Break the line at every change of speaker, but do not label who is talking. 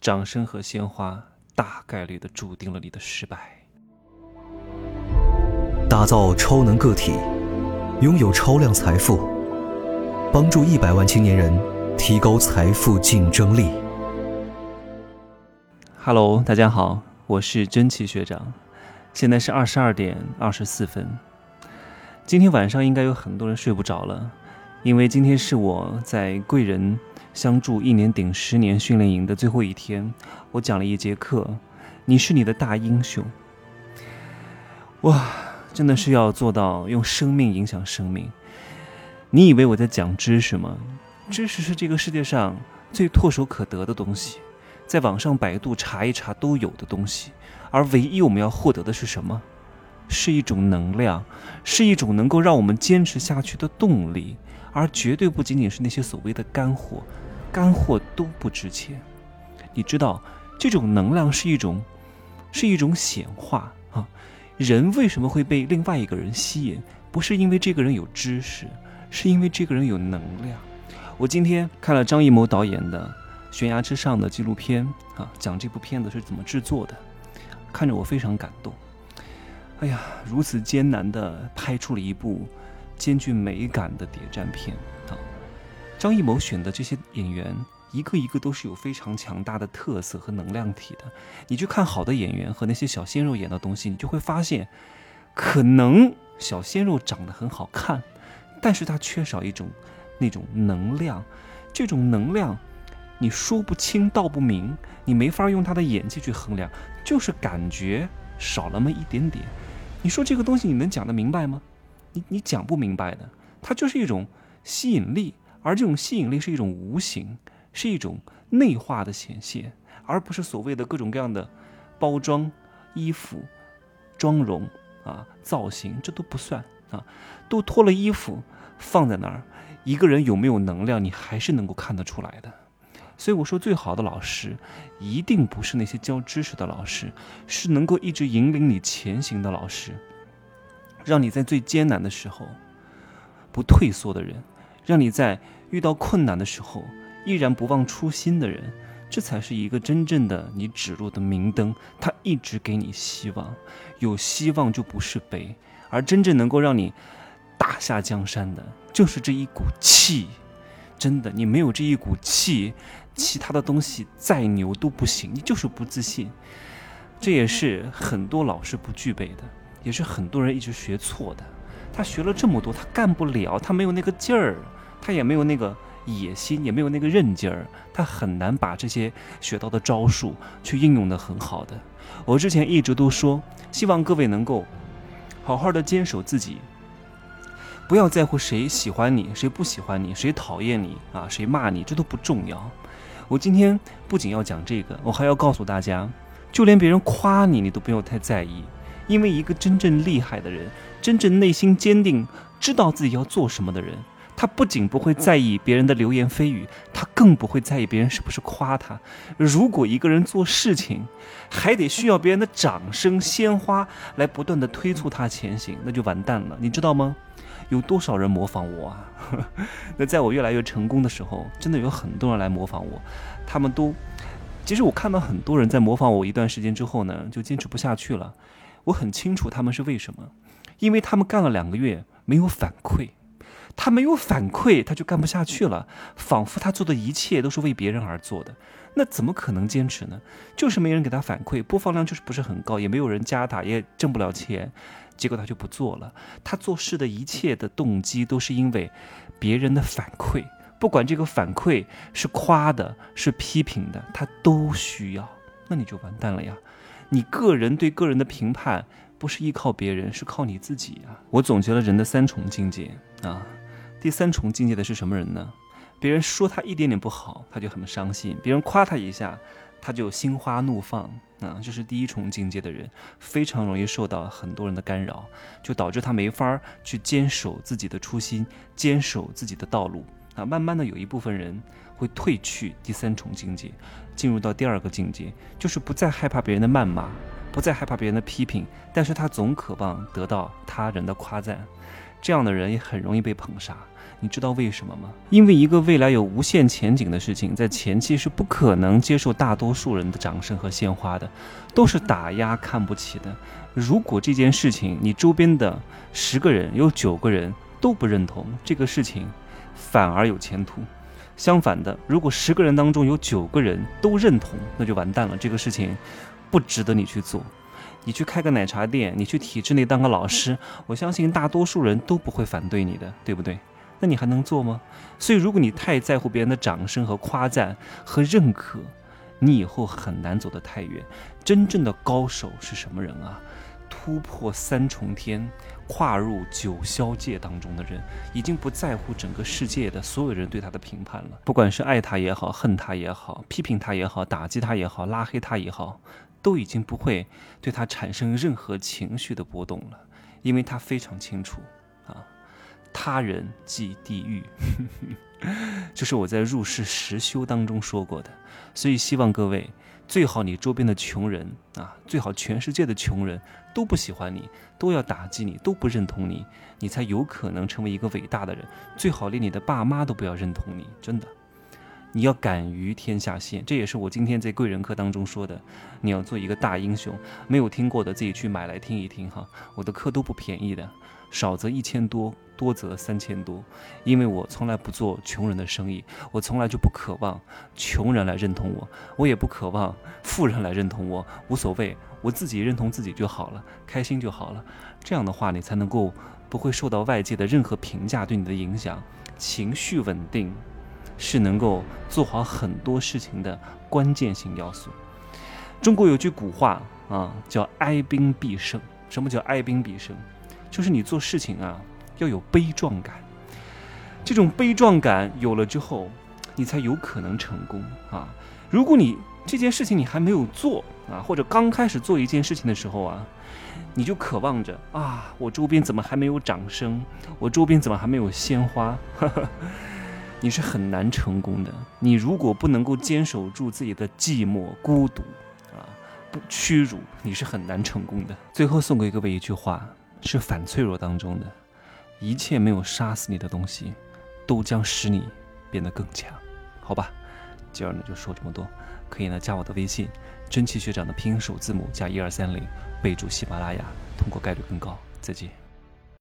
掌声和鲜花大概率的注定了你的失败。
打造超能个体，拥有超量财富，帮助一百万青年人提高财富竞争力。
Hello，大家好，我是真奇学长，现在是二十二点二十四分。今天晚上应该有很多人睡不着了，因为今天是我在贵人相助一年顶十年训练营的最后一天，我讲了一节课，你是你的大英雄。哇！真的是要做到用生命影响生命。你以为我在讲知识吗？知识是这个世界上最唾手可得的东西，在网上百度查一查都有的东西。而唯一我们要获得的是什么？是一种能量，是一种能够让我们坚持下去的动力，而绝对不仅仅是那些所谓的干货，干货都不值钱。你知道，这种能量是一种，是一种显化啊。人为什么会被另外一个人吸引？不是因为这个人有知识，是因为这个人有能量。我今天看了张艺谋导演的《悬崖之上》的纪录片啊，讲这部片子是怎么制作的，看着我非常感动。哎呀，如此艰难的拍出了一部兼具美感的谍战片！张艺谋选的这些演员。一个一个都是有非常强大的特色和能量体的。你去看好的演员和那些小鲜肉演的东西，你就会发现，可能小鲜肉长得很好看，但是他缺少一种那种能量。这种能量，你说不清道不明，你没法用他的演技去衡量，就是感觉少那么一点点。你说这个东西你能讲得明白吗？你你讲不明白的。它就是一种吸引力，而这种吸引力是一种无形。是一种内化的显现，而不是所谓的各种各样的包装、衣服、妆容啊、造型，这都不算啊。都脱了衣服放在那儿，一个人有没有能量，你还是能够看得出来的。所以我说，最好的老师一定不是那些教知识的老师，是能够一直引领你前行的老师，让你在最艰难的时候不退缩的人，让你在遇到困难的时候。依然不忘初心的人，这才是一个真正的你指路的明灯。他一直给你希望，有希望就不是悲，而真正能够让你打下江山的，就是这一股气。真的，你没有这一股气，其他的东西再牛都不行。你就是不自信，这也是很多老师不具备的，也是很多人一直学错的。他学了这么多，他干不了，他没有那个劲儿，他也没有那个。野心也没有那个韧劲儿，他很难把这些学到的招数去应用的很好的。我之前一直都说，希望各位能够好好的坚守自己，不要在乎谁喜欢你，谁不喜欢你，谁讨厌你啊，谁骂你，这都不重要。我今天不仅要讲这个，我还要告诉大家，就连别人夸你，你都不用太在意，因为一个真正厉害的人，真正内心坚定，知道自己要做什么的人。他不仅不会在意别人的流言蜚语，他更不会在意别人是不是夸他。如果一个人做事情，还得需要别人的掌声、鲜花来不断的推促他前行，那就完蛋了，你知道吗？有多少人模仿我啊？那在我越来越成功的时候，真的有很多人来模仿我，他们都……其实我看到很多人在模仿我一段时间之后呢，就坚持不下去了。我很清楚他们是为什么，因为他们干了两个月没有反馈。他没有反馈，他就干不下去了，仿佛他做的一切都是为别人而做的，那怎么可能坚持呢？就是没人给他反馈，播放量就是不是很高，也没有人加他，也挣不了钱，结果他就不做了。他做事的一切的动机都是因为别人的反馈，不管这个反馈是夸的，是批评的，他都需要。那你就完蛋了呀！你个人对个人的评判不是依靠别人，是靠你自己啊！我总结了人的三重境界啊。第三重境界的是什么人呢？别人说他一点点不好，他就很伤心；别人夸他一下，他就心花怒放啊！这是第一重境界的人，非常容易受到很多人的干扰，就导致他没法去坚守自己的初心，坚守自己的道路啊！慢慢的，有一部分人会退去第三重境界，进入到第二个境界，就是不再害怕别人的谩骂，不再害怕别人的批评，但是他总渴望得到他人的夸赞。这样的人也很容易被捧杀。你知道为什么吗？因为一个未来有无限前景的事情，在前期是不可能接受大多数人的掌声和鲜花的，都是打压看不起的。如果这件事情你周边的十个人有九个人都不认同这个事情，反而有前途。相反的，如果十个人当中有九个人都认同，那就完蛋了。这个事情不值得你去做。你去开个奶茶店，你去体制内当个老师，我相信大多数人都不会反对你的，对不对？那你还能做吗？所以，如果你太在乎别人的掌声和夸赞和认可，你以后很难走得太远。真正的高手是什么人啊？突破三重天，跨入九霄界当中的人，已经不在乎整个世界的所有人对他的评判了。不管是爱他也好，恨他也好，批评他也好，打击他也好，拉黑他也好，都已经不会对他产生任何情绪的波动了，因为他非常清楚啊。他人即地狱，这是我在入世实修当中说过的，所以希望各位最好你周边的穷人啊，最好全世界的穷人都不喜欢你，都要打击你，都不认同你，你才有可能成为一个伟大的人。最好连你的爸妈都不要认同你，真的，你要敢于天下先，这也是我今天在贵人课当中说的，你要做一个大英雄。没有听过的自己去买来听一听哈，我的课都不便宜的。少则一千多，多则三千多，因为我从来不做穷人的生意，我从来就不渴望穷人来认同我，我也不渴望富人来认同我，无所谓，我自己认同自己就好了，开心就好了。这样的话，你才能够不会受到外界的任何评价对你的影响，情绪稳定是能够做好很多事情的关键性要素。中国有句古话啊，叫哀兵必胜。什么叫哀兵必胜？就是你做事情啊，要有悲壮感。这种悲壮感有了之后，你才有可能成功啊。如果你这件事情你还没有做啊，或者刚开始做一件事情的时候啊，你就渴望着啊，我周边怎么还没有掌声？我周边怎么还没有鲜花？你是很难成功的。你如果不能够坚守住自己的寂寞、孤独啊，不屈辱，你是很难成功的。最后送给各位一句话。是反脆弱当中的，一切没有杀死你的东西，都将使你变得更强，好吧？今儿呢就说这么多，可以呢加我的微信，真气学长的拼音首字母加一二三零，备注喜马拉雅，通过概率更高。再见。